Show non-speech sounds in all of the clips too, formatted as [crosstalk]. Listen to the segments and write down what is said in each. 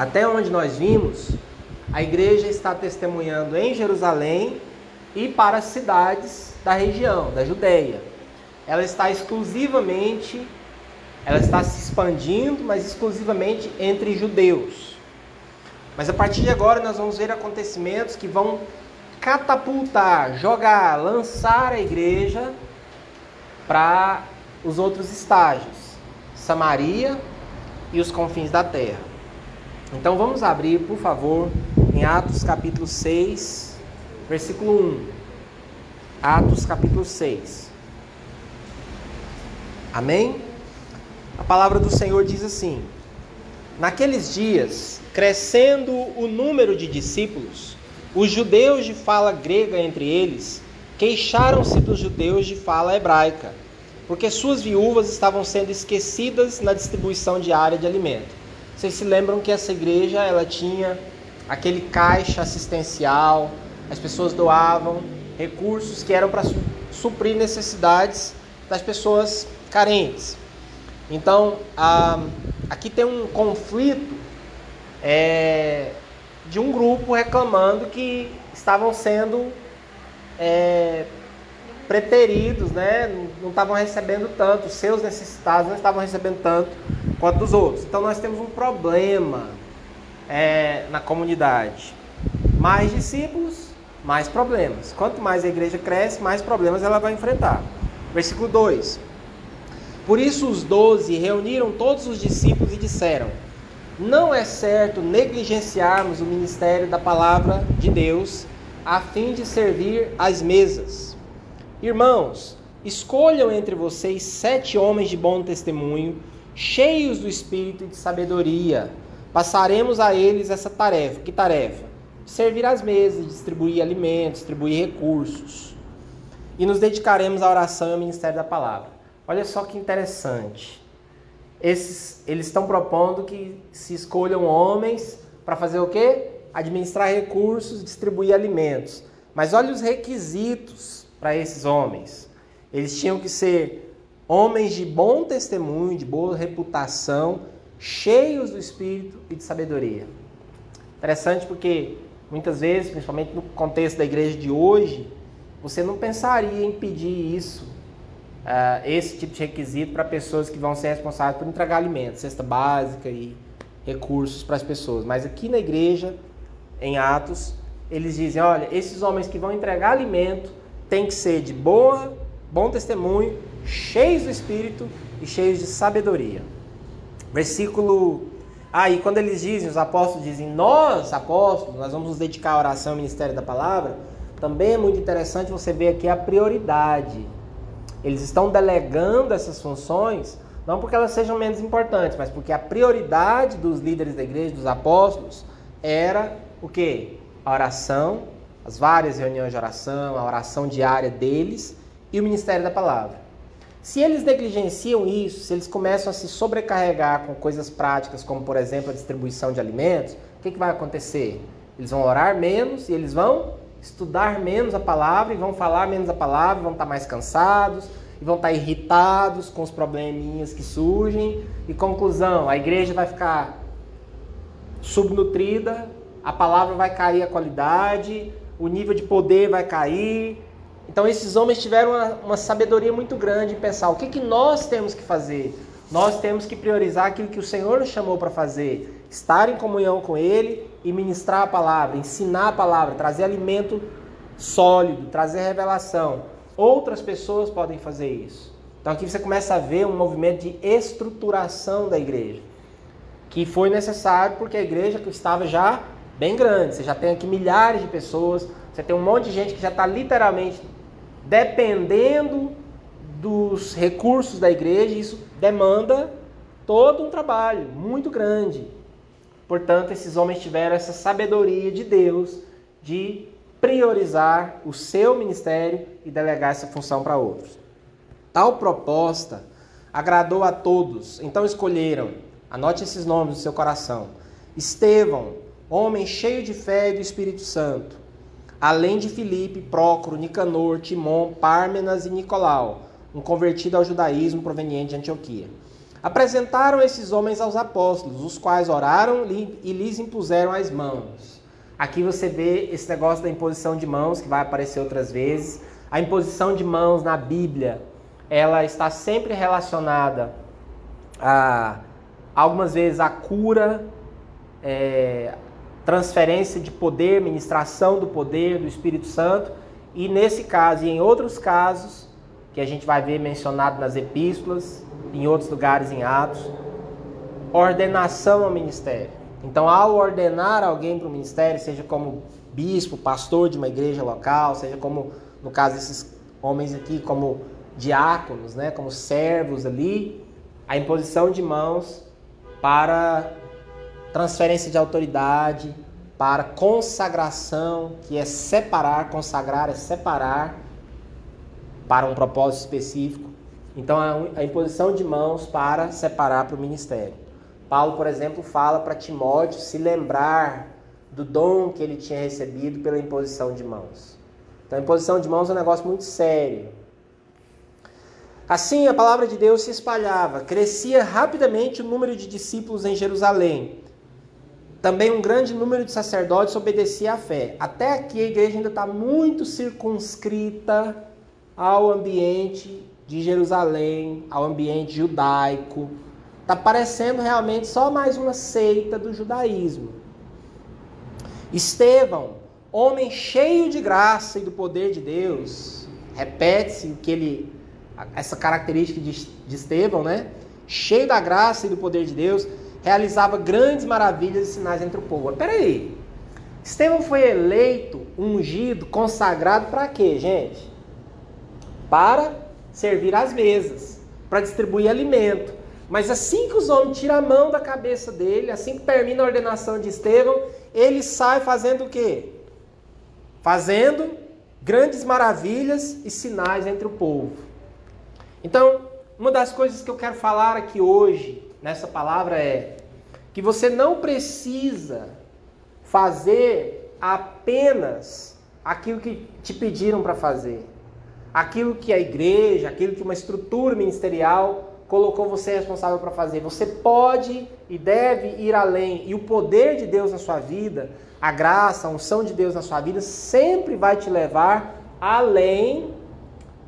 Até onde nós vimos, a igreja está testemunhando em Jerusalém e para as cidades da região, da Judéia. Ela está exclusivamente, ela está se expandindo, mas exclusivamente entre judeus. Mas a partir de agora nós vamos ver acontecimentos que vão catapultar, jogar, lançar a igreja para os outros estágios, Samaria e os confins da terra. Então vamos abrir, por favor, em Atos capítulo 6, versículo 1. Atos capítulo 6. Amém? A palavra do Senhor diz assim: Naqueles dias, crescendo o número de discípulos, os judeus de fala grega entre eles queixaram-se dos judeus de fala hebraica, porque suas viúvas estavam sendo esquecidas na distribuição diária de alimento. Vocês se lembram que essa igreja ela tinha aquele caixa assistencial, as pessoas doavam recursos que eram para suprir necessidades das pessoas carentes. Então, aqui tem um conflito é, de um grupo reclamando que estavam sendo é, preteridos, né? não estavam recebendo tanto, os seus necessitados não estavam recebendo tanto quanto os outros. Então nós temos um problema é, na comunidade. Mais discípulos, mais problemas. Quanto mais a igreja cresce, mais problemas ela vai enfrentar. Versículo 2: Por isso os doze reuniram todos os discípulos e disseram: Não é certo negligenciarmos o ministério da palavra de Deus a fim de servir às mesas. Irmãos, escolham entre vocês sete homens de bom testemunho cheios do espírito e de sabedoria, passaremos a eles essa tarefa. Que tarefa? Servir as mesas, distribuir alimentos, distribuir recursos. E nos dedicaremos à oração e ao ministério da palavra. Olha só que interessante. Esses, eles estão propondo que se escolham homens para fazer o quê? Administrar recursos, distribuir alimentos. Mas olha os requisitos para esses homens. Eles tinham que ser homens de bom testemunho, de boa reputação, cheios do espírito e de sabedoria. Interessante porque muitas vezes, principalmente no contexto da igreja de hoje, você não pensaria em pedir isso, uh, esse tipo de requisito para pessoas que vão ser responsáveis por entregar alimentos, cesta básica e recursos para as pessoas. Mas aqui na igreja, em Atos, eles dizem: olha, esses homens que vão entregar alimento têm que ser de boa, bom testemunho cheios do Espírito e cheios de sabedoria. Versículo. Aí, ah, quando eles dizem, os apóstolos dizem, nós, apóstolos, nós vamos nos dedicar à oração e ao ministério da palavra, também é muito interessante você ver aqui a prioridade. Eles estão delegando essas funções, não porque elas sejam menos importantes, mas porque a prioridade dos líderes da igreja, dos apóstolos, era o quê? A oração, as várias reuniões de oração, a oração diária deles e o ministério da palavra. Se eles negligenciam isso, se eles começam a se sobrecarregar com coisas práticas, como por exemplo a distribuição de alimentos, o que, que vai acontecer? Eles vão orar menos e eles vão estudar menos a palavra e vão falar menos a palavra, vão estar mais cansados e vão estar irritados com os probleminhas que surgem. E conclusão, a igreja vai ficar subnutrida, a palavra vai cair a qualidade, o nível de poder vai cair, então esses homens tiveram uma, uma, sabedoria muito grande em pensar o que, que nós temos que fazer. Nós temos que priorizar aquilo que o Senhor nos chamou para fazer, estar em comunhão com Ele e ministrar a palavra, ensinar a palavra, trazer alimento sólido, trazer revelação. Outras pessoas podem fazer isso. Então aqui você começa a ver um movimento de estruturação da igreja, que foi necessário porque a igreja estava já bem grande. Você já tem aqui milhares de pessoas, você tem um monte de gente que já está literalmente dependendo dos recursos da igreja, isso demanda todo um trabalho muito grande. Portanto, esses homens tiveram essa sabedoria de Deus de priorizar o seu ministério e delegar essa função para outros. Tal proposta agradou a todos, então escolheram, anote esses nomes no seu coração: Estevão, homem cheio de fé e do Espírito Santo além de Filipe, Prócoro, Nicanor, Timon, Pármenas e Nicolau, um convertido ao judaísmo proveniente de Antioquia. Apresentaram esses homens aos apóstolos, os quais oraram e lhes impuseram as mãos. Aqui você vê esse negócio da imposição de mãos, que vai aparecer outras vezes. A imposição de mãos na Bíblia, ela está sempre relacionada a, algumas vezes, a cura, é, transferência de poder, ministração do poder do Espírito Santo, e nesse caso e em outros casos, que a gente vai ver mencionado nas epístolas, em outros lugares em Atos, ordenação ao ministério. Então, ao ordenar alguém para o ministério, seja como bispo, pastor de uma igreja local, seja como, no caso desses homens aqui, como diáconos, né, como servos ali, a imposição de mãos para transferência de autoridade, para consagração, que é separar, consagrar é separar para um propósito específico. Então, a imposição de mãos para separar para o ministério. Paulo, por exemplo, fala para Timóteo se lembrar do dom que ele tinha recebido pela imposição de mãos. Então, a imposição de mãos é um negócio muito sério. Assim, a palavra de Deus se espalhava, crescia rapidamente o número de discípulos em Jerusalém. Também um grande número de sacerdotes obedecia à fé. Até aqui a igreja ainda está muito circunscrita ao ambiente de Jerusalém, ao ambiente judaico, Está parecendo realmente só mais uma seita do judaísmo. Estevão, homem cheio de graça e do poder de Deus, repete-se que ele, essa característica de, de Estevão, né? Cheio da graça e do poder de Deus, realizava grandes maravilhas e sinais entre o povo. Espera aí. Estevão foi eleito, ungido, consagrado para quê, gente? Para servir às mesas, para distribuir alimento. Mas assim que os homens tiram a mão da cabeça dele, assim que termina a ordenação de Estevão, ele sai fazendo o quê? Fazendo grandes maravilhas e sinais entre o povo. Então, uma das coisas que eu quero falar aqui hoje, nessa palavra, é que você não precisa fazer apenas aquilo que te pediram para fazer. Aquilo que a igreja, aquilo que uma estrutura ministerial colocou você responsável para fazer. Você pode e deve ir além. E o poder de Deus na sua vida, a graça, a unção de Deus na sua vida, sempre vai te levar além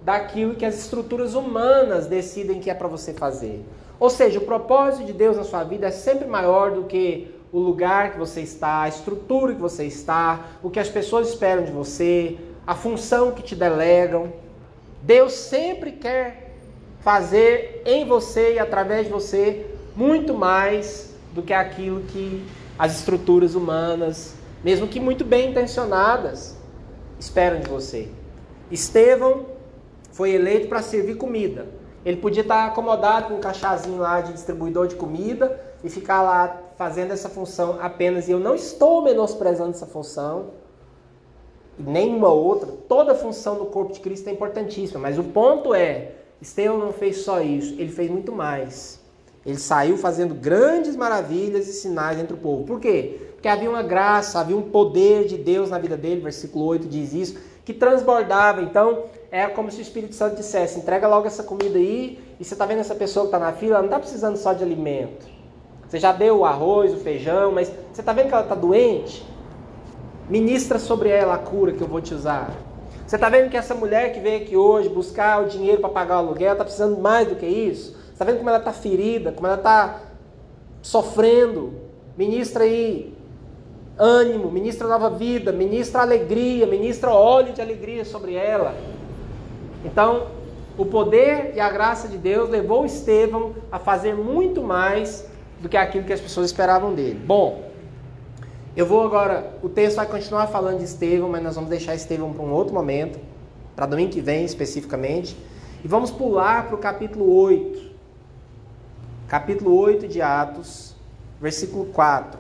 daquilo que as estruturas humanas decidem que é para você fazer. Ou seja, o propósito de Deus na sua vida é sempre maior do que o lugar que você está, a estrutura que você está, o que as pessoas esperam de você, a função que te delegam. Deus sempre quer fazer em você e através de você muito mais do que aquilo que as estruturas humanas, mesmo que muito bem intencionadas, esperam de você. Estevão foi eleito para servir comida. Ele podia estar acomodado com um cachazinho lá de distribuidor de comida e ficar lá fazendo essa função apenas. E eu não estou menosprezando essa função, nenhuma outra. Toda função no corpo de Cristo é importantíssima, mas o ponto é Estevão não fez só isso, ele fez muito mais. Ele saiu fazendo grandes maravilhas e sinais entre o povo. Por quê? Porque havia uma graça, havia um poder de Deus na vida dele, versículo 8 diz isso, que transbordava. Então, era como se o Espírito Santo dissesse: entrega logo essa comida aí, e você está vendo essa pessoa que está na fila, ela não está precisando só de alimento. Você já deu o arroz, o feijão, mas você está vendo que ela está doente? Ministra sobre ela a cura que eu vou te usar. Você está vendo que essa mulher que veio aqui hoje buscar o dinheiro para pagar o aluguel está precisando mais do que isso? Você está vendo como ela está ferida, como ela está sofrendo? Ministra aí ânimo, ministra nova vida, ministra alegria, ministra óleo de alegria sobre ela. Então, o poder e a graça de Deus levou Estevão a fazer muito mais do que aquilo que as pessoas esperavam dele. Bom, eu vou agora, o texto vai continuar falando de Estevão, mas nós vamos deixar Estevão para um outro momento, para domingo que vem especificamente. E vamos pular para o capítulo 8. Capítulo 8 de Atos, versículo 4.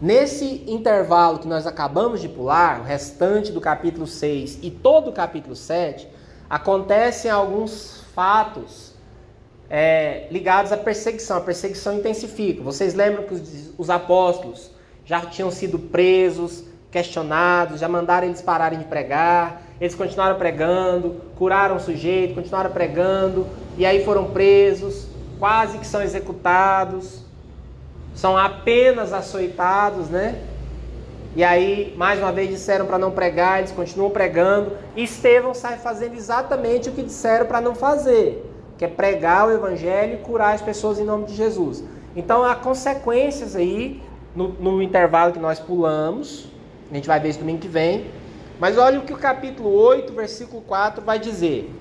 Nesse intervalo que nós acabamos de pular, o restante do capítulo 6 e todo o capítulo 7, acontecem alguns fatos é, ligados à perseguição. A perseguição intensifica. Vocês lembram que os, os apóstolos já tinham sido presos, questionados, já mandaram eles pararem de pregar. Eles continuaram pregando, curaram o sujeito, continuaram pregando. e aí foram presos, quase que são executados, são apenas açoitados, né? E aí, mais uma vez, disseram para não pregar, eles continuam pregando. E Estevão sai fazendo exatamente o que disseram para não fazer, que é pregar o evangelho e curar as pessoas em nome de Jesus. Então, há consequências aí no, no intervalo que nós pulamos. A gente vai ver isso domingo que vem. Mas olha o que o capítulo 8, versículo 4 vai dizer.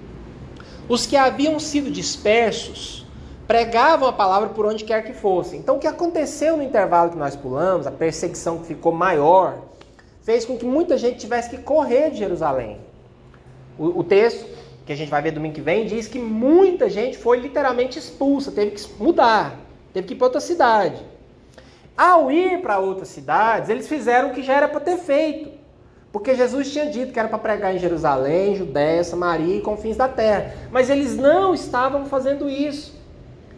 Os que haviam sido dispersos pregavam a palavra por onde quer que fossem. Então, o que aconteceu no intervalo que nós pulamos, a perseguição que ficou maior, fez com que muita gente tivesse que correr de Jerusalém. O, o texto, que a gente vai ver domingo que vem, diz que muita gente foi literalmente expulsa, teve que mudar, teve que ir para outra cidade. Ao ir para outras cidades, eles fizeram o que já era para ter feito. Porque Jesus tinha dito que era para pregar em Jerusalém, Judéia, Samaria e confins da terra. Mas eles não estavam fazendo isso.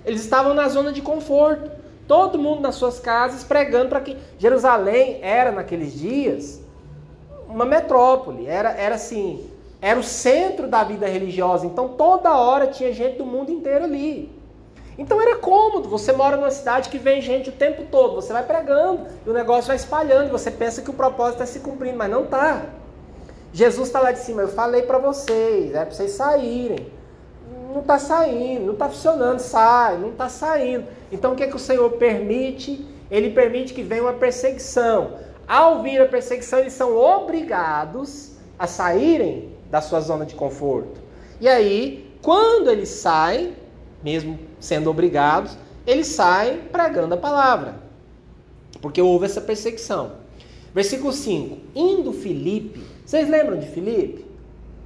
Eles estavam na zona de conforto. Todo mundo nas suas casas pregando para que Jerusalém era naqueles dias uma metrópole, era, era assim, era o centro da vida religiosa. Então toda hora tinha gente do mundo inteiro ali. Então era cômodo. Você mora numa cidade que vem gente o tempo todo. Você vai pregando e o negócio vai espalhando. Você pensa que o propósito está se cumprindo, mas não está. Jesus está lá de cima. Eu falei para vocês, é para vocês saírem não está saindo, não está funcionando, sai, não está saindo. Então o que, é que o Senhor permite? Ele permite que venha uma perseguição. Ao vir a perseguição, eles são obrigados a saírem da sua zona de conforto. E aí, quando eles saem, mesmo sendo obrigados, eles saem pregando a palavra. Porque houve essa perseguição. Versículo 5: Indo Filipe, vocês lembram de Filipe?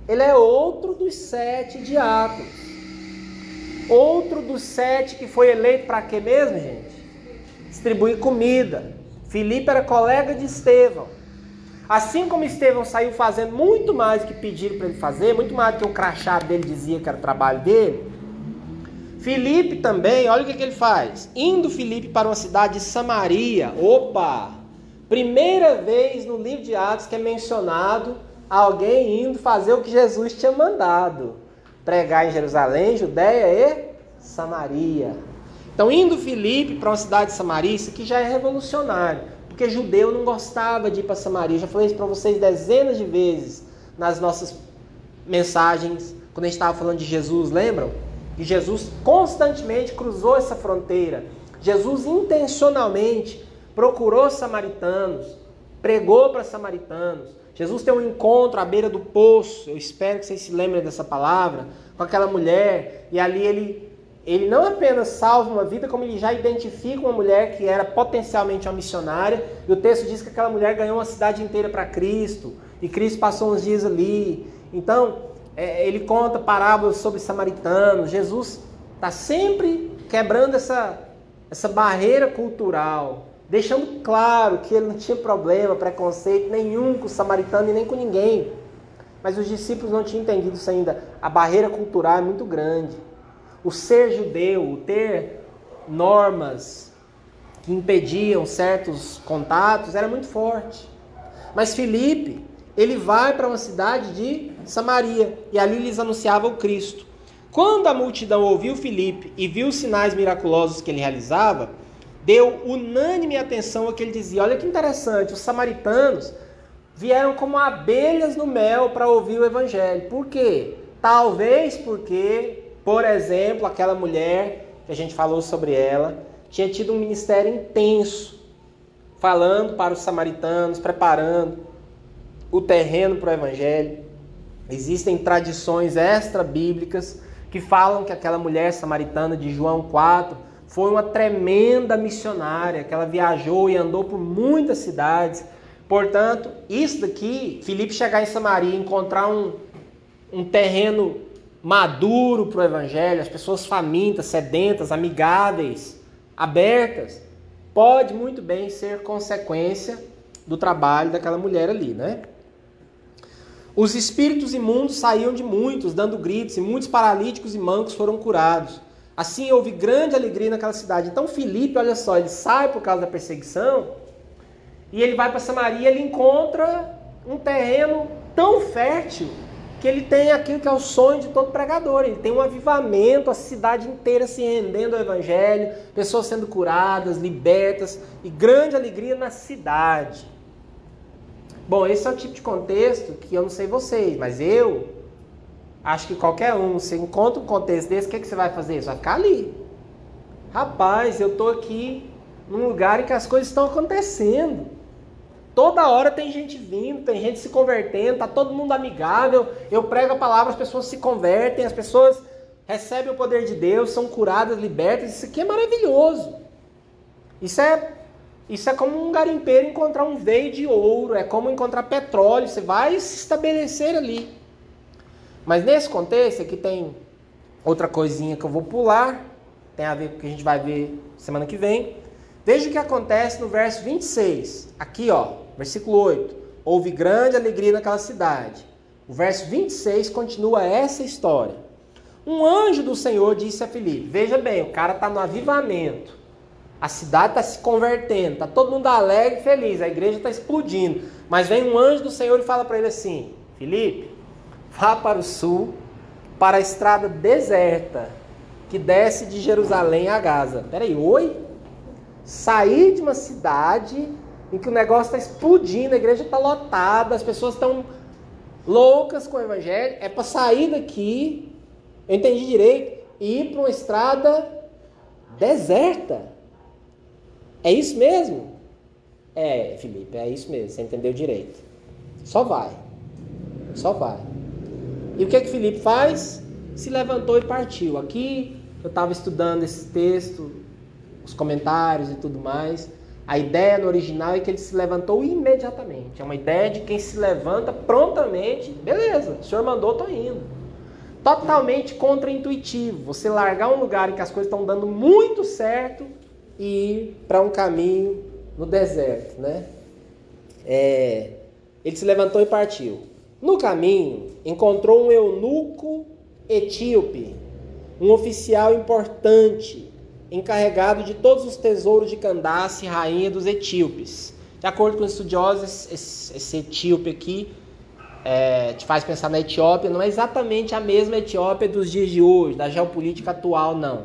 Ele é outro dos sete diáconos. Outro dos sete que foi eleito para quê mesmo, gente? Distribuir comida. Filipe era colega de Estevão. Assim como Estevão saiu fazendo muito mais do que pediram para ele fazer, muito mais do que o crachá dele dizia que era o trabalho dele, Filipe também, olha o que, que ele faz. Indo Filipe para uma cidade de Samaria, opa! Primeira vez no livro de Atos que é mencionado alguém indo fazer o que Jesus tinha mandado pregar em Jerusalém, Judéia e Samaria. Então, indo Filipe para uma cidade de Samaria, isso aqui já é revolucionário, porque judeu não gostava de ir para Samaria. Eu já falei isso para vocês dezenas de vezes nas nossas mensagens, quando a gente estava falando de Jesus, lembram? E Jesus constantemente cruzou essa fronteira. Jesus intencionalmente procurou samaritanos, pregou para samaritanos. Jesus tem um encontro à beira do poço, eu espero que vocês se lembrem dessa palavra, com aquela mulher, e ali ele, ele não apenas salva uma vida, como ele já identifica uma mulher que era potencialmente uma missionária, e o texto diz que aquela mulher ganhou uma cidade inteira para Cristo, e Cristo passou uns dias ali. Então, é, ele conta parábolas sobre samaritanos, Jesus está sempre quebrando essa, essa barreira cultural, deixando claro que ele não tinha problema, preconceito nenhum com o samaritano e nem com ninguém. Mas os discípulos não tinham entendido isso ainda. A barreira cultural é muito grande. O ser judeu, o ter normas que impediam certos contatos era muito forte. Mas Filipe, ele vai para uma cidade de Samaria e ali lhes anunciava o Cristo. Quando a multidão ouviu Filipe e viu os sinais miraculosos que ele realizava, deu unânime atenção ao que ele dizia. Olha que interessante, os samaritanos vieram como abelhas no mel para ouvir o evangelho. Por quê? Talvez porque, por exemplo, aquela mulher que a gente falou sobre ela, tinha tido um ministério intenso, falando para os samaritanos, preparando o terreno para o evangelho. Existem tradições extra-bíblicas que falam que aquela mulher samaritana de João 4 foi uma tremenda missionária, que ela viajou e andou por muitas cidades. Portanto, isso daqui, Filipe chegar em Samaria e encontrar um, um terreno maduro para o evangelho, as pessoas famintas, sedentas, amigáveis, abertas, pode muito bem ser consequência do trabalho daquela mulher ali, né? Os espíritos imundos saíam de muitos, dando gritos, e muitos paralíticos e mancos foram curados. Assim houve grande alegria naquela cidade. Então Filipe, olha só, ele sai por causa da perseguição e ele vai para Samaria, ele encontra um terreno tão fértil que ele tem aquilo que é o sonho de todo pregador. Ele tem um avivamento, a cidade inteira se rendendo ao Evangelho, pessoas sendo curadas, libertas e grande alegria na cidade. Bom, esse é o tipo de contexto que eu não sei vocês, mas eu acho que qualquer um, se encontra um contexto desse, o que, que você vai fazer? Você vai ficar ali. Rapaz, eu estou aqui num lugar em que as coisas estão acontecendo. Toda hora tem gente vindo, tem gente se convertendo, tá todo mundo amigável. Eu prego a palavra, as pessoas se convertem, as pessoas recebem o poder de Deus, são curadas, libertas. Isso aqui é maravilhoso. Isso é isso é como um garimpeiro encontrar um veio de ouro, é como encontrar petróleo, você vai se estabelecer ali. Mas nesse contexto aqui tem outra coisinha que eu vou pular, tem a ver com o que a gente vai ver semana que vem. Veja o que acontece no verso 26. Aqui, ó, versículo 8. Houve grande alegria naquela cidade. O verso 26 continua essa história. Um anjo do Senhor disse a Filipe: Veja bem, o cara está no avivamento. A cidade está se convertendo, está todo mundo alegre e feliz, a igreja está explodindo. Mas vem um anjo do Senhor e fala para ele assim: Filipe, vá para o sul, para a estrada deserta que desce de Jerusalém a Gaza. Peraí, oi? Sair de uma cidade em que o negócio está explodindo, a igreja está lotada, as pessoas estão loucas com o evangelho, é para sair daqui, eu entendi direito, e ir para uma estrada deserta. É isso mesmo? É, Felipe, é isso mesmo, você entendeu direito. Só vai. Só vai. E o que é que Felipe faz? Se levantou e partiu. Aqui eu estava estudando esse texto, os comentários e tudo mais. A ideia no original é que ele se levantou imediatamente. É uma ideia de quem se levanta prontamente. Beleza, o senhor mandou, estou indo. Totalmente contraintuitivo. Você largar um lugar em que as coisas estão dando muito certo e ir para um caminho no deserto, né? É, ele se levantou e partiu. No caminho, encontrou um eunuco etíope, um oficial importante, encarregado de todos os tesouros de Candace, rainha dos etíopes. De acordo com os estudiosos, esse, esse etíope aqui é, te faz pensar na Etiópia, não é exatamente a mesma Etiópia dos dias de hoje, da geopolítica atual, não.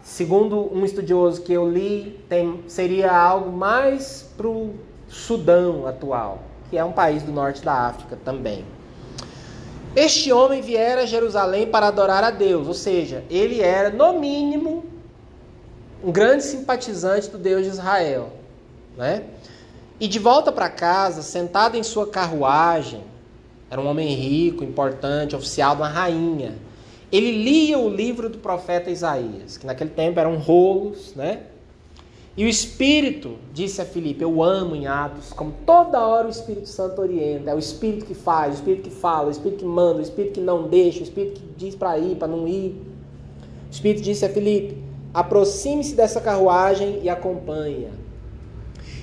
Segundo um estudioso que eu li, tem, seria algo mais para o Sudão atual, que é um país do norte da África também. Este homem viera a Jerusalém para adorar a Deus, ou seja, ele era, no mínimo, um grande simpatizante do Deus de Israel. Né? E de volta para casa, sentado em sua carruagem, era um homem rico, importante, oficial de uma rainha ele lia o livro do profeta Isaías, que naquele tempo eram rolos, né? E o Espírito disse a Filipe: Eu amo em Atos, como toda hora o Espírito Santo orienta. É o Espírito que faz, o Espírito que fala, o Espírito que manda, o Espírito que não deixa, o Espírito que diz para ir, para não ir. O Espírito disse a Filipe: Aproxime-se dessa carruagem e acompanha.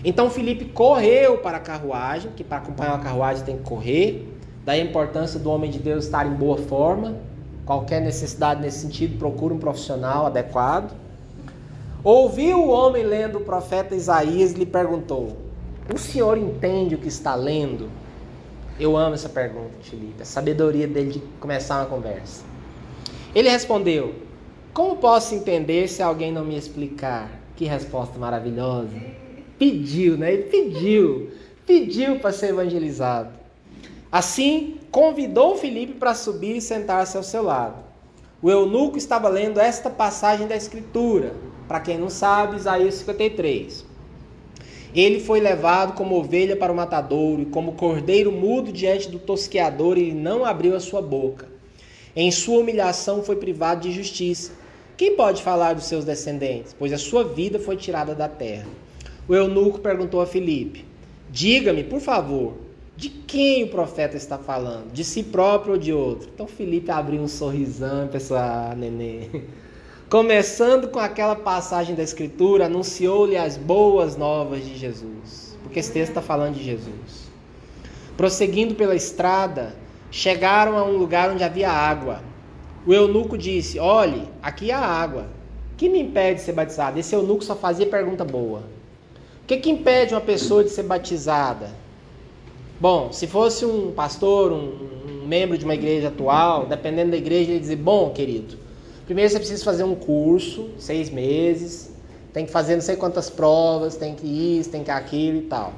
Então Filipe correu para a carruagem, que para acompanhar uma carruagem tem que correr. Daí a importância do homem de Deus estar em boa forma. Qualquer necessidade nesse sentido, procure um profissional adequado. Ouviu o homem lendo o profeta Isaías e lhe perguntou: O senhor entende o que está lendo? Eu amo essa pergunta, Felipe, a sabedoria dele de começar uma conversa. Ele respondeu: Como posso entender se alguém não me explicar? Que resposta maravilhosa. Pediu, né? Ele pediu, pediu para ser evangelizado. Assim, convidou Filipe para subir e sentar-se ao seu lado. O eunuco estava lendo esta passagem da Escritura. Para quem não sabe, Isaías 53. Ele foi levado como ovelha para o matadouro e como cordeiro mudo diante do tosqueador, ele não abriu a sua boca. Em sua humilhação foi privado de justiça. Quem pode falar dos seus descendentes? Pois a sua vida foi tirada da terra. O eunuco perguntou a Filipe: Diga-me, por favor, de quem o profeta está falando? De si próprio ou de outro? Então Felipe abriu um sorrisão, pessoal, ah, nenê. [laughs] Começando com aquela passagem da Escritura, anunciou-lhe as boas novas de Jesus. Porque esse texto está falando de Jesus. Prosseguindo pela estrada, chegaram a um lugar onde havia água. O eunuco disse: Olhe, aqui há água. Que me impede de ser batizado? Esse eunuco só fazia pergunta boa. O que, que impede uma pessoa de ser batizada? Bom, se fosse um pastor, um, um membro de uma igreja atual, dependendo da igreja, ele dizer: Bom, querido, primeiro você precisa fazer um curso, seis meses, tem que fazer não sei quantas provas, tem que isso, tem que aquilo e tal.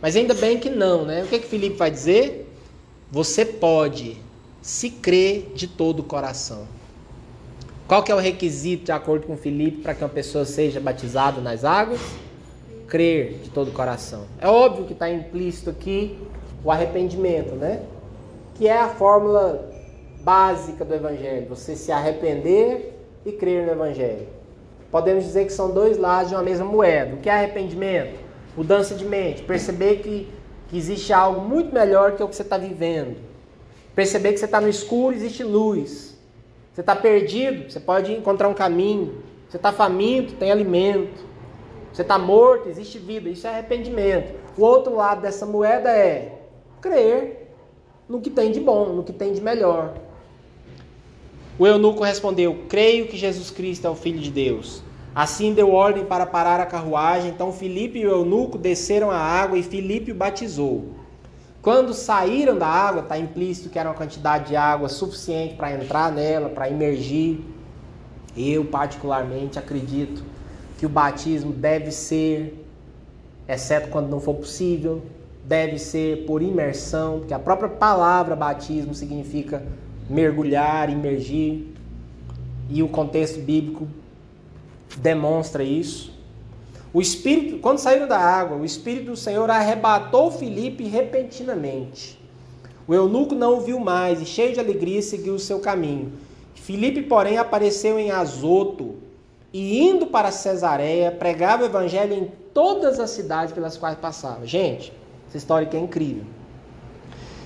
Mas ainda bem que não, né? O que, que Felipe vai dizer? Você pode se crer de todo o coração. Qual que é o requisito, de acordo com Felipe, para que uma pessoa seja batizada nas águas? Crer de todo o coração. É óbvio que está implícito aqui o arrependimento, né? Que é a fórmula básica do Evangelho. Você se arrepender e crer no Evangelho. Podemos dizer que são dois lados de uma mesma moeda. O que é arrependimento? Mudança de mente. Perceber que, que existe algo muito melhor que o que você está vivendo. Perceber que você está no escuro, existe luz. Você está perdido, você pode encontrar um caminho. Você está faminto, tem alimento. Você está morto, existe vida. Isso é arrependimento. O outro lado dessa moeda é crer no que tem de bom, no que tem de melhor. O eunuco respondeu: Creio que Jesus Cristo é o Filho de Deus. Assim deu ordem para parar a carruagem. Então Filipe e o eunuco desceram a água e Filipe o batizou. Quando saíram da água, está implícito que era uma quantidade de água suficiente para entrar nela, para imergir. Eu, particularmente, acredito que o batismo deve ser, exceto quando não for possível, deve ser por imersão, porque a própria palavra batismo significa mergulhar, imergir, e o contexto bíblico demonstra isso. O espírito, quando saíram da água, o espírito do Senhor arrebatou Filipe repentinamente. O eunuco não o viu mais e, cheio de alegria, seguiu o seu caminho. Filipe, porém, apareceu em Azoto e, indo para Cesareia, pregava o evangelho em todas as cidades pelas quais passava. Gente, essa história aqui é incrível.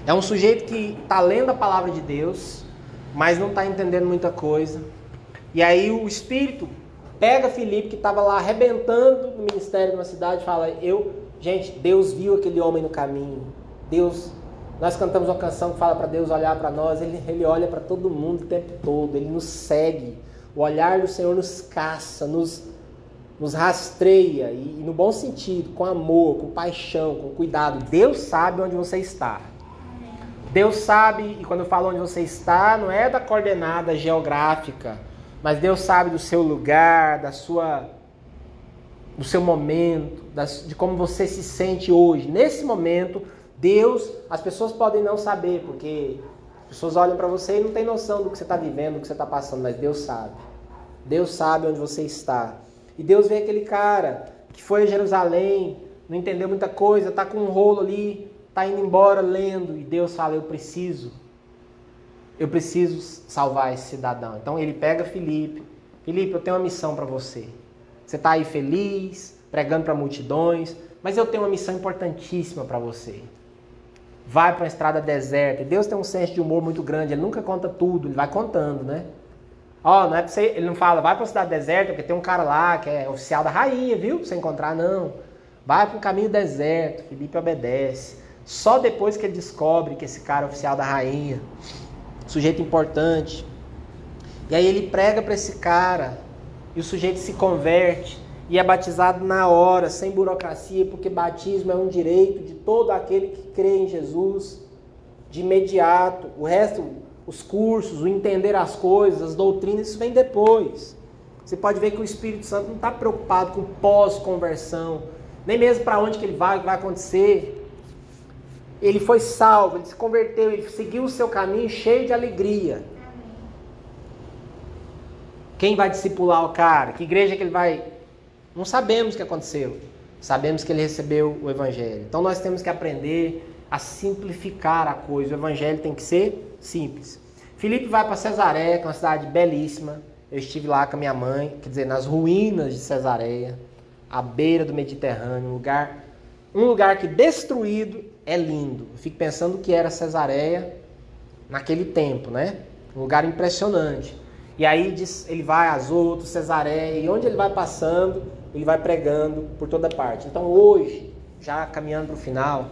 É um sujeito que está lendo a palavra de Deus, mas não está entendendo muita coisa. E aí o Espírito pega Felipe que estava lá arrebentando no ministério de uma cidade e fala: Eu, gente, Deus viu aquele homem no caminho. Deus, nós cantamos uma canção que fala para Deus olhar para nós. Ele, ele olha para todo mundo o tempo todo. Ele nos segue. O olhar do Senhor nos caça, nos, nos rastreia e, e no bom sentido, com amor, com paixão, com cuidado. Deus sabe onde você está. Deus sabe, e quando eu falo onde você está, não é da coordenada geográfica mas Deus sabe do seu lugar, da sua do seu momento, de como você se sente hoje. Nesse momento, Deus, as pessoas podem não saber, porque as pessoas olham para você e não tem noção do que você está vivendo, do que você está passando, mas Deus sabe. Deus sabe onde você está. E Deus vê aquele cara que foi a Jerusalém, não entendeu muita coisa, está com um rolo ali, está indo embora lendo, e Deus fala: Eu preciso eu preciso salvar esse cidadão. Então ele pega Felipe. Felipe, eu tenho uma missão para você. Você está aí feliz, pregando para multidões, mas eu tenho uma missão importantíssima para você. Vai para uma estrada deserta. Deus tem um senso de humor muito grande. Ele nunca conta tudo, ele vai contando, né? Ó, oh, não é pra você, ele não fala, vai para a cidade deserta, porque tem um cara lá que é oficial da rainha, viu? Pra você encontrar, não. Vai para um caminho deserto. Felipe obedece. Só depois que ele descobre que esse cara é oficial da rainha sujeito importante. E aí ele prega para esse cara, e o sujeito se converte e é batizado na hora, sem burocracia, porque batismo é um direito de todo aquele que crê em Jesus, de imediato. O resto, os cursos, o entender as coisas, as doutrinas, isso vem depois. Você pode ver que o Espírito Santo não está preocupado com pós-conversão, nem mesmo para onde que ele vai, o que vai acontecer ele foi salvo, ele se converteu, ele seguiu o seu caminho cheio de alegria. Quem vai discipular o cara? Que igreja que ele vai? Não sabemos o que aconteceu. Sabemos que ele recebeu o evangelho. Então nós temos que aprender a simplificar a coisa. O evangelho tem que ser simples. Filipe vai para Cesareia, que é uma cidade belíssima. Eu estive lá com a minha mãe, quer dizer, nas ruínas de Cesareia, à beira do Mediterrâneo, um lugar, um lugar que destruído é lindo. Eu fico pensando o que era Cesareia naquele tempo, né? Um lugar impressionante. E aí ele vai a Azoto, Cesareia, e onde ele vai passando, ele vai pregando por toda parte. Então hoje, já caminhando para o final,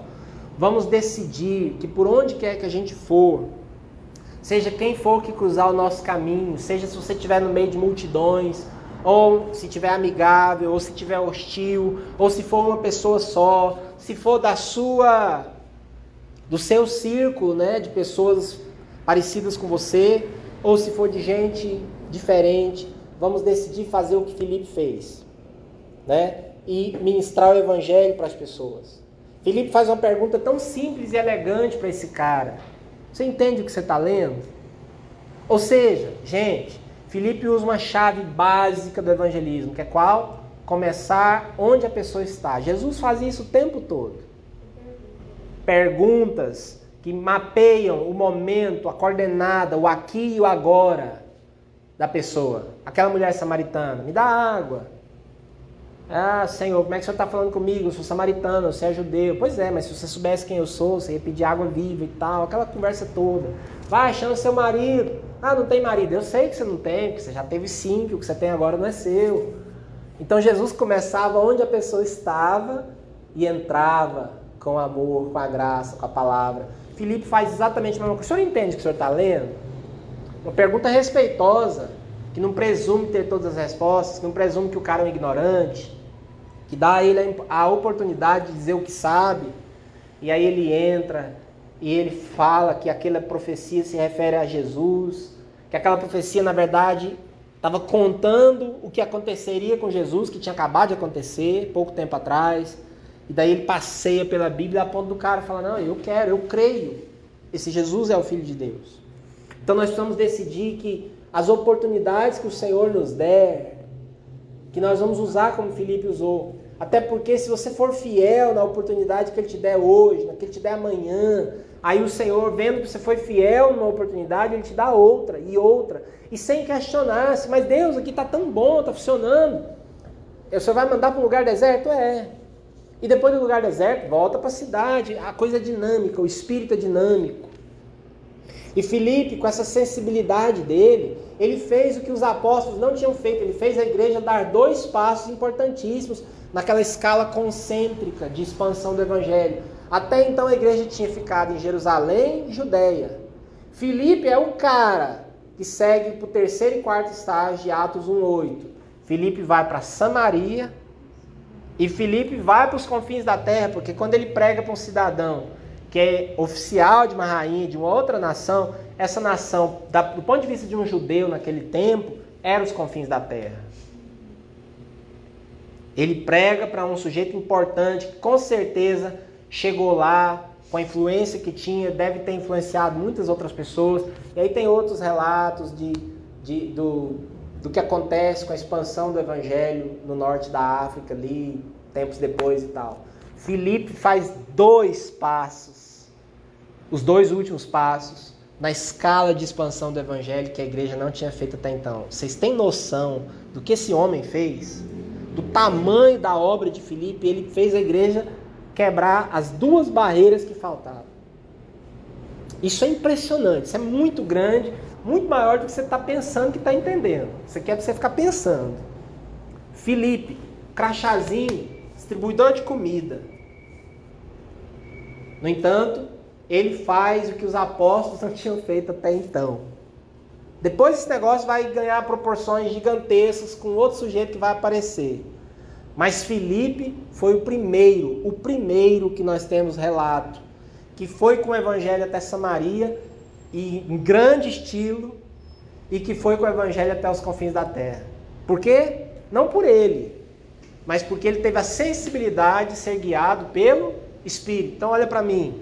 vamos decidir que por onde quer que a gente for, seja quem for que cruzar o nosso caminho, seja se você estiver no meio de multidões, ou se tiver amigável, ou se tiver hostil, ou se for uma pessoa só, se for da sua do seu círculo, né, de pessoas parecidas com você, ou se for de gente diferente, vamos decidir fazer o que Felipe fez, né? E ministrar o evangelho para as pessoas. Felipe faz uma pergunta tão simples e elegante para esse cara. Você entende o que você está lendo? Ou seja, gente, Felipe usa uma chave básica do evangelismo, que é qual? Começar onde a pessoa está. Jesus fazia isso o tempo todo perguntas que mapeiam o momento, a coordenada, o aqui e o agora da pessoa. Aquela mulher samaritana, me dá água. Ah, Senhor, como é que o Senhor está falando comigo? Eu sou samaritano, você é judeu. Pois é, mas se você soubesse quem eu sou, você ia pedir água viva e tal, aquela conversa toda. Vai, chama seu marido. Ah, não tem marido. Eu sei que você não tem, porque você já teve cinco, o que você tem agora não é seu. Então Jesus começava onde a pessoa estava e entrava com amor, com a graça, com a palavra. Filipe faz exatamente a mesma coisa. O senhor entende o que o senhor está lendo? Uma pergunta respeitosa, que não presume ter todas as respostas, que não presume que o cara é um ignorante, que dá a ele a oportunidade de dizer o que sabe, e aí ele entra e ele fala que aquela profecia se refere a Jesus, que aquela profecia, na verdade, estava contando o que aconteceria com Jesus, que tinha acabado de acontecer pouco tempo atrás e daí ele passeia pela Bíblia a ponto do cara falar: Não, eu quero, eu creio. Esse Jesus é o Filho de Deus. Então nós precisamos decidir que as oportunidades que o Senhor nos der, que nós vamos usar como Felipe usou. Até porque se você for fiel na oportunidade que ele te der hoje, na que ele te der amanhã, aí o Senhor, vendo que você foi fiel numa oportunidade, ele te dá outra e outra. E sem questionar, mas Deus aqui está tão bom, está funcionando. O Senhor vai mandar para um lugar deserto? É. E depois do lugar deserto, volta para a cidade. A coisa é dinâmica, o espírito é dinâmico. E Filipe, com essa sensibilidade dele, ele fez o que os apóstolos não tinham feito. Ele fez a igreja dar dois passos importantíssimos naquela escala concêntrica de expansão do evangelho. Até então a igreja tinha ficado em Jerusalém e Judéia. Filipe é o cara que segue para o terceiro e quarto estágio de Atos 1,8. Filipe vai para Samaria, e Filipe vai para os confins da terra, porque quando ele prega para um cidadão que é oficial de uma rainha de uma outra nação, essa nação, do ponto de vista de um judeu naquele tempo, era os confins da terra. Ele prega para um sujeito importante que com certeza chegou lá com a influência que tinha, deve ter influenciado muitas outras pessoas. E aí tem outros relatos de, de do, do que acontece com a expansão do evangelho no norte da África ali, tempos depois e tal. Filipe faz dois passos, os dois últimos passos, na escala de expansão do evangelho que a igreja não tinha feito até então. Vocês têm noção do que esse homem fez? Do tamanho da obra de Filipe, ele fez a igreja quebrar as duas barreiras que faltavam. Isso é impressionante, isso é muito grande, muito maior do que você está pensando que está entendendo. Isso aqui é para você ficar pensando. Felipe, crachazinho, distribuidor de comida. No entanto, ele faz o que os apóstolos não tinham feito até então. Depois esse negócio vai ganhar proporções gigantescas com outro sujeito que vai aparecer. Mas Felipe foi o primeiro, o primeiro que nós temos relato, que foi com o evangelho até Samaria e em grande estilo e que foi com o evangelho até os confins da terra. Por quê? Não por ele, mas porque ele teve a sensibilidade de ser guiado pelo Espírito. Então olha para mim.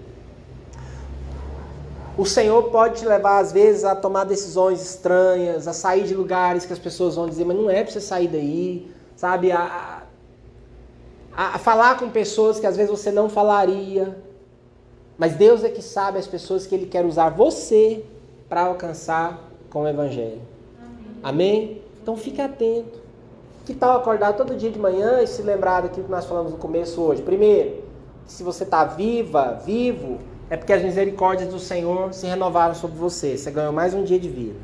O Senhor pode te levar às vezes a tomar decisões estranhas, a sair de lugares que as pessoas vão dizer, mas não é para você sair daí, sabe? A, a, a falar com pessoas que às vezes você não falaria, mas Deus é que sabe as pessoas que Ele quer usar você para alcançar com o Evangelho. Amém? Amém? Então fique atento. Que tal acordar todo dia de manhã e se lembrar daquilo que nós falamos no começo hoje? Primeiro, se você está viva, vivo, é porque as misericórdias do Senhor se renovaram sobre você. Você ganhou mais um dia de vida.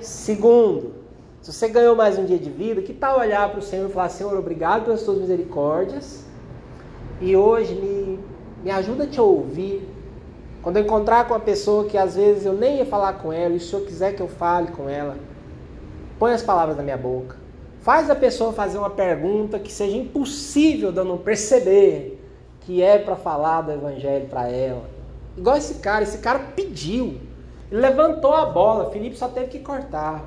Segundo, se você ganhou mais um dia de vida, que tal olhar para o Senhor e falar: Senhor, obrigado pelas suas misericórdias. E hoje me me ajuda a te ouvir. Quando eu encontrar com uma pessoa que às vezes eu nem ia falar com ela, e se o Senhor quiser que eu fale com ela, põe as palavras na minha boca. Faz a pessoa fazer uma pergunta que seja impossível de eu não perceber que é para falar do Evangelho para ela. Igual esse cara, esse cara pediu. Ele levantou a bola, Felipe só teve que cortar.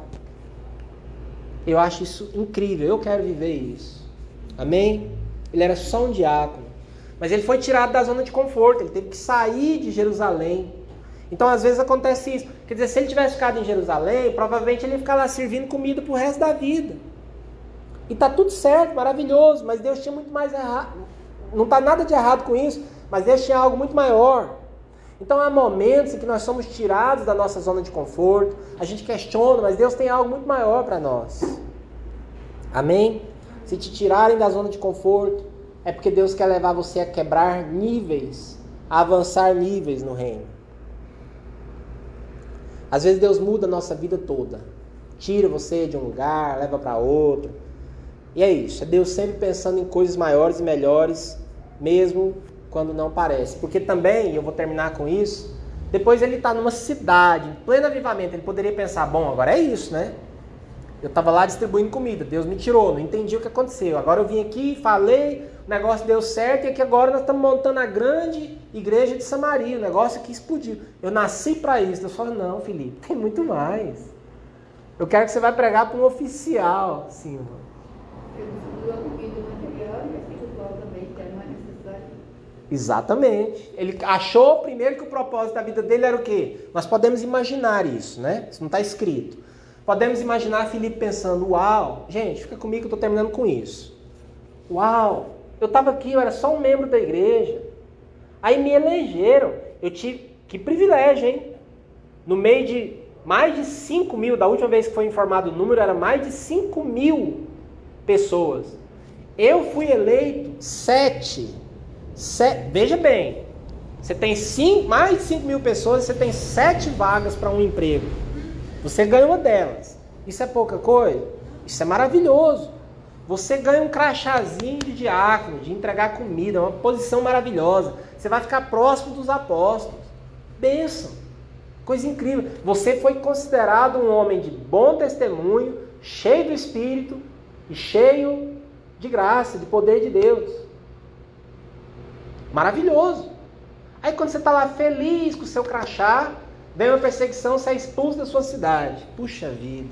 Eu acho isso incrível, eu quero viver isso. Amém? Ele era só um diácono. Mas ele foi tirado da zona de conforto, ele teve que sair de Jerusalém. Então, às vezes acontece isso. Quer dizer, se ele tivesse ficado em Jerusalém, provavelmente ele ia ficar lá servindo comida pro resto da vida. E tá tudo certo, maravilhoso, mas Deus tinha muito mais errado. Não tá nada de errado com isso, mas Deus tinha algo muito maior. Então há momentos em que nós somos tirados da nossa zona de conforto, a gente questiona, mas Deus tem algo muito maior para nós. Amém? Se te tirarem da zona de conforto, é porque Deus quer levar você a quebrar níveis, a avançar níveis no reino. Às vezes Deus muda a nossa vida toda. Tira você de um lugar, leva para outro. E é isso, é Deus sempre pensando em coisas maiores e melhores, mesmo quando não parece. Porque também, eu vou terminar com isso, depois ele está numa cidade, em pleno avivamento, ele poderia pensar, bom, agora é isso, né? Eu estava lá distribuindo comida, Deus me tirou, não entendi o que aconteceu. Agora eu vim aqui, falei, o negócio deu certo e aqui agora nós estamos montando a grande igreja de Samaria, o negócio aqui explodiu. Eu nasci para isso. Deus falou, não, Felipe, tem muito mais. Eu quero que você vai pregar para um oficial, sim, irmão. Exatamente. Ele achou primeiro que o propósito da vida dele era o quê? Nós podemos imaginar isso, né? Isso não está escrito. Podemos imaginar Felipe pensando: Uau, gente, fica comigo que eu estou terminando com isso. Uau, eu estava aqui, eu era só um membro da igreja. Aí me elegeram. Eu tive. Que privilégio, hein? No meio de mais de 5 mil, da última vez que foi informado o número, era mais de 5 mil pessoas. Eu fui eleito sete veja bem, você tem cinco, mais de 5 mil pessoas, você tem sete vagas para um emprego. Você ganha uma delas. Isso é pouca coisa? Isso é maravilhoso. Você ganha um crachazinho de diácono, de entregar comida, uma posição maravilhosa. Você vai ficar próximo dos apóstolos. Benção. Coisa incrível. Você foi considerado um homem de bom testemunho, cheio do Espírito e cheio de graça, de poder de Deus. Maravilhoso. Aí quando você está lá feliz com o seu crachá, vem uma perseguição, você é expulso da sua cidade. Puxa vida.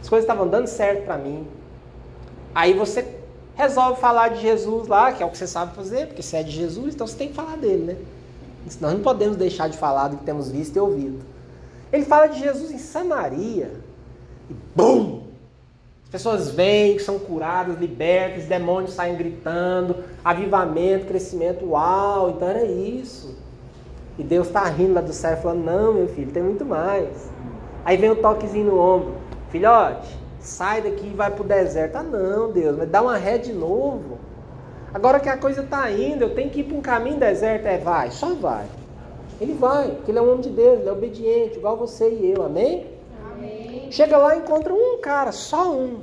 As coisas estavam dando certo para mim. Aí você resolve falar de Jesus lá, que é o que você sabe fazer, porque você é de Jesus, então você tem que falar dele, né? Nós não podemos deixar de falar do que temos visto e ouvido. Ele fala de Jesus em Samaria. E BUM! As pessoas vêm, são curadas, libertas, demônios saem gritando, avivamento, crescimento, uau, então era isso. E Deus está rindo lá do céu falando, não, meu filho, tem muito mais. Aí vem o um toquezinho no ombro, filhote, sai daqui e vai pro deserto. Ah não, Deus, mas dá uma ré de novo. Agora que a coisa está indo, eu tenho que ir para um caminho deserto, é vai, só vai. Ele vai, porque ele é um homem de Deus, ele é obediente, igual você e eu, amém? Chega lá e encontra um cara, só um.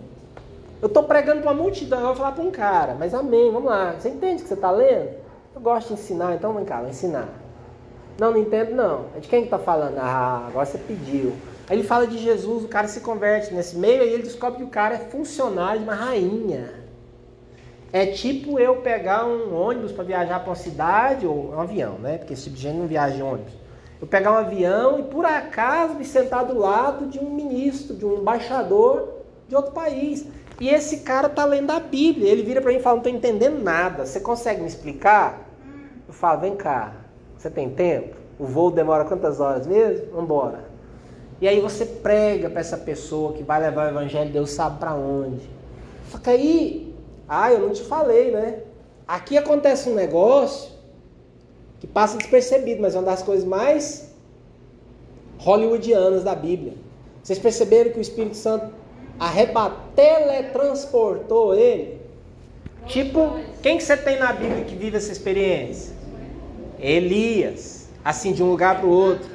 Eu estou pregando para uma multidão, eu vou falar para um cara, mas amém, vamos lá. Você entende o que você está lendo? Eu gosto de ensinar, então vem cá, vou ensinar. Não, não entendo não. É de quem que está falando? Ah, agora você pediu. Aí ele fala de Jesus, o cara se converte nesse meio, aí ele descobre que o cara é funcionário de uma rainha. É tipo eu pegar um ônibus para viajar para uma cidade, ou um avião, né? Porque esse tipo de gente não viaja de ônibus eu pegar um avião e por acaso me sentar do lado de um ministro, de um embaixador de outro país. E esse cara tá lendo a Bíblia. Ele vira para mim e fala: Não tô entendendo nada. Você consegue me explicar? Eu falo: Vem cá, você tem tempo? O voo demora quantas horas mesmo? Vamos embora. E aí você prega para essa pessoa que vai levar o evangelho, Deus sabe para onde. Só que aí, ah, eu não te falei, né? Aqui acontece um negócio que passa despercebido, mas é uma das coisas mais hollywoodianas da Bíblia. Vocês perceberam que o Espírito Santo arrebatou, teletransportou ele? Tipo, quem que você tem na Bíblia que vive essa experiência? Elias. Assim, de um lugar para o outro.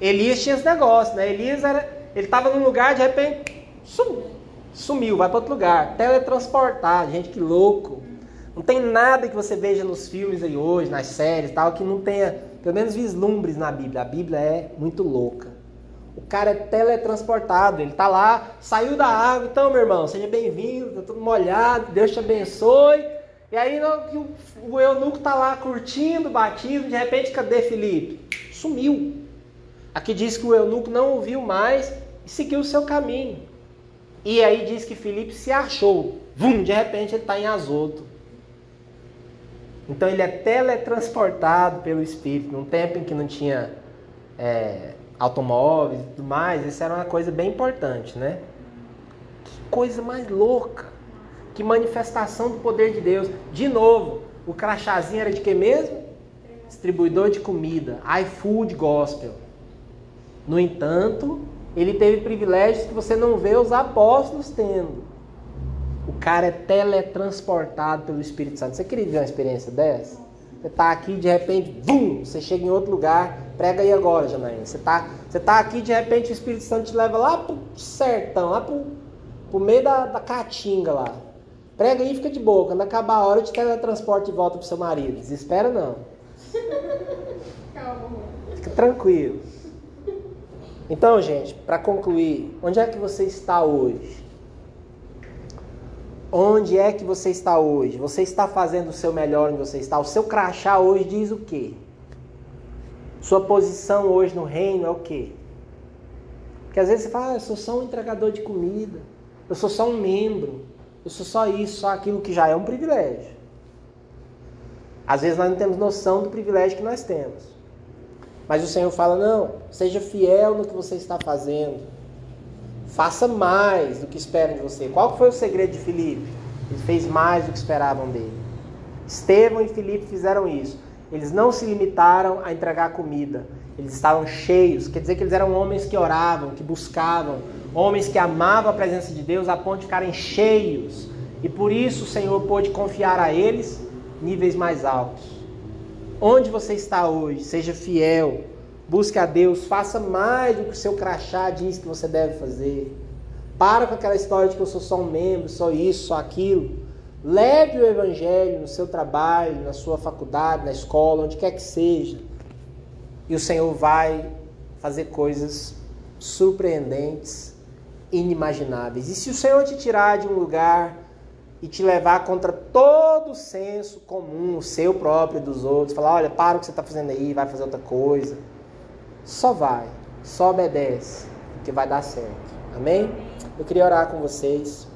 Elias tinha esse negócio, né? Elias era, ele estava num lugar, de repente, sumiu, vai para outro lugar. Teletransportar, gente, que louco. Não tem nada que você veja nos filmes aí hoje, nas séries tal, que não tenha pelo menos vislumbres na Bíblia. A Bíblia é muito louca. O cara é teletransportado, ele tá lá, saiu da água, então meu irmão, seja bem-vindo, tá tudo molhado, Deus te abençoe. E aí o, o eunuco tá lá curtindo, batido, de repente, cadê Felipe? sumiu. Aqui diz que o eunuco não ouviu mais e seguiu o seu caminho. E aí diz que Filipe se achou. Vum, de repente ele está em Azoto. Então ele é teletransportado pelo Espírito. Num tempo em que não tinha é, automóveis e tudo mais, isso era uma coisa bem importante, né? Que coisa mais louca. Que manifestação do poder de Deus. De novo, o crachazinho era de que mesmo? Distribuidor de comida. iFood Gospel. No entanto, ele teve privilégios que você não vê os apóstolos tendo. O cara é teletransportado pelo Espírito Santo. Você queria ver uma experiência dessa? Você está aqui, de repente, bum, você chega em outro lugar, prega aí agora, Janaína. Você está você tá aqui, de repente, o Espírito Santo te leva lá pro sertão, lá pro, pro meio da, da caatinga lá. Prega aí e fica de boa. Quando acabar a hora, eu te teletransporte de volta pro seu marido. Desespera não. Calma, Fica tranquilo. Então, gente, para concluir, onde é que você está hoje? Onde é que você está hoje? Você está fazendo o seu melhor onde você está? O seu crachá hoje diz o quê? Sua posição hoje no reino é o quê? Porque às vezes você fala, ah, eu sou só um entregador de comida, eu sou só um membro, eu sou só isso, só aquilo que já é um privilégio. Às vezes nós não temos noção do privilégio que nós temos. Mas o Senhor fala: não, seja fiel no que você está fazendo. Faça mais do que esperam de você. Qual foi o segredo de Filipe? Ele fez mais do que esperavam dele. Estevão e Filipe fizeram isso. Eles não se limitaram a entregar comida. Eles estavam cheios. Quer dizer que eles eram homens que oravam, que buscavam, homens que amavam a presença de Deus a ponto de ficarem cheios. E por isso o Senhor pôde confiar a eles níveis mais altos. Onde você está hoje, seja fiel, busque a Deus, faça mais do que o seu crachá diz que você deve fazer. Para com aquela história de que eu sou só um membro, só isso, só aquilo. Leve o Evangelho no seu trabalho, na sua faculdade, na escola, onde quer que seja. E o Senhor vai fazer coisas surpreendentes, inimagináveis. E se o Senhor te tirar de um lugar e te levar contra todo o senso comum, o seu próprio e dos outros, falar, olha, para o que você está fazendo aí, vai fazer outra coisa. Só vai, só obedece, que vai dar certo. Amém? Eu queria orar com vocês.